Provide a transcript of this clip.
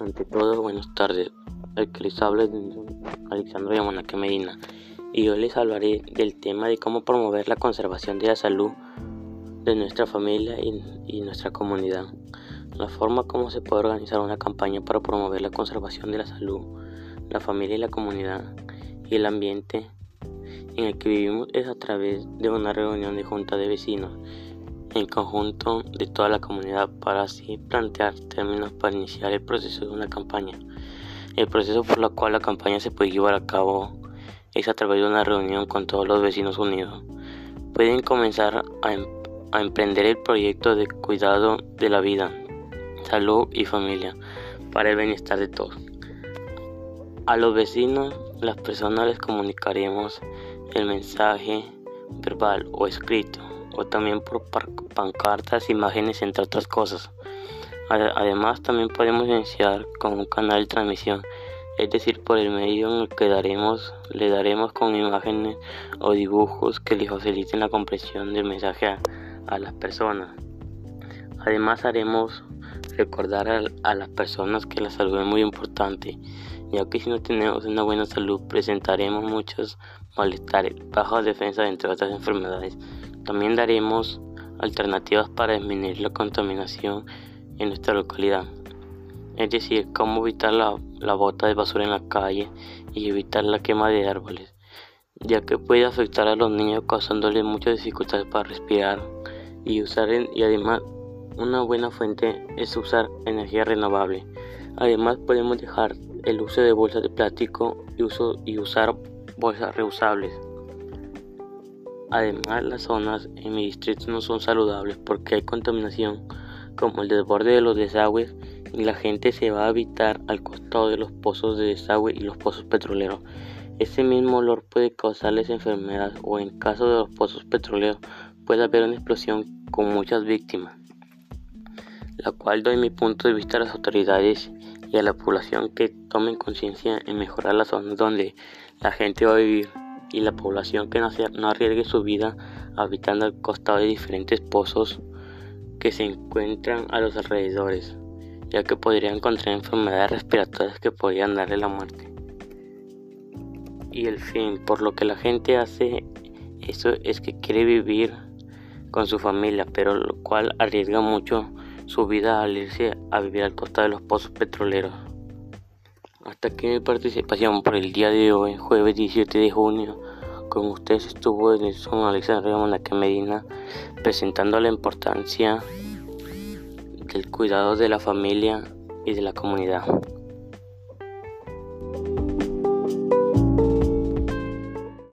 Ante todo, buenas tardes. El que les habla es Alexandro Yamanaque Medina y hoy les hablaré del tema de cómo promover la conservación de la salud de nuestra familia y, nuestra comunidad. La forma como se puede organizar una campaña para promover la conservación de la salud, la familia y la comunidad y el ambiente en el que vivimos es a través de una reunión de junta de vecinos en conjunto de toda la comunidad para así plantear términos para iniciar el proceso de una campaña. El proceso por el cual la campaña se puede llevar a cabo es a través de una reunión con todos los vecinos unidos. Pueden comenzar em-, a emprender el proyecto de cuidado de la vida, salud y familia para el bienestar de todos. A los vecinos, las personas les comunicaremos el mensaje verbal o escrito o también por pancartas, imágenes, entre otras cosas. Además, también podemos iniciar con un canal de transmisión, es decir, por el medio en el que daremos, le daremos con imágenes o dibujos que le faciliten la comprensión del mensaje a, las personas. Además, haremos recordar a, las personas que la salud es muy importante, ya que si no tenemos una buena salud presentaremos muchos malestares, baja defensa, entre otras enfermedades. También daremos alternativas para disminuir la contaminación en nuestra localidad, es decir, cómo evitar la, la bota de basura en la calle y evitar la quema de árboles, ya que puede afectar a los niños causándoles muchas dificultades para respirar y usar y además una buena fuente es usar energía renovable. Además podemos dejar el uso de bolsas de plástico y, uso, y usar bolsas reusables. Además, las zonas en mi distrito no son saludables porque hay contaminación, como el desborde de los desagües, y la gente se va a habitar al costado de los pozos de desagüe y los pozos petroleros. Ese mismo olor puede causarles enfermedades o en caso de los pozos petroleros puede haber una explosión con muchas víctimas, la cual doy mi punto de vista a las autoridades y a la población que tomen conciencia en mejorar las zonas donde la gente va a vivir y la población que no, arriesgue su vida habitando al costado de diferentes pozos que se encuentran a los alrededores, ya que podrían encontrar enfermedades respiratorias que podrían darle la muerte. Y el fin, por lo que la gente hace eso es que quiere vivir con su familia, pero lo cual arriesga mucho su vida al irse a vivir al costado de los pozos petroleros. Hasta aquí mi participación por el día de hoy, jueves 17 de junio. Con ustedes estuvo Nelson Alexandre Manaque Medina presentando la importancia del cuidado de la familia y de la comunidad.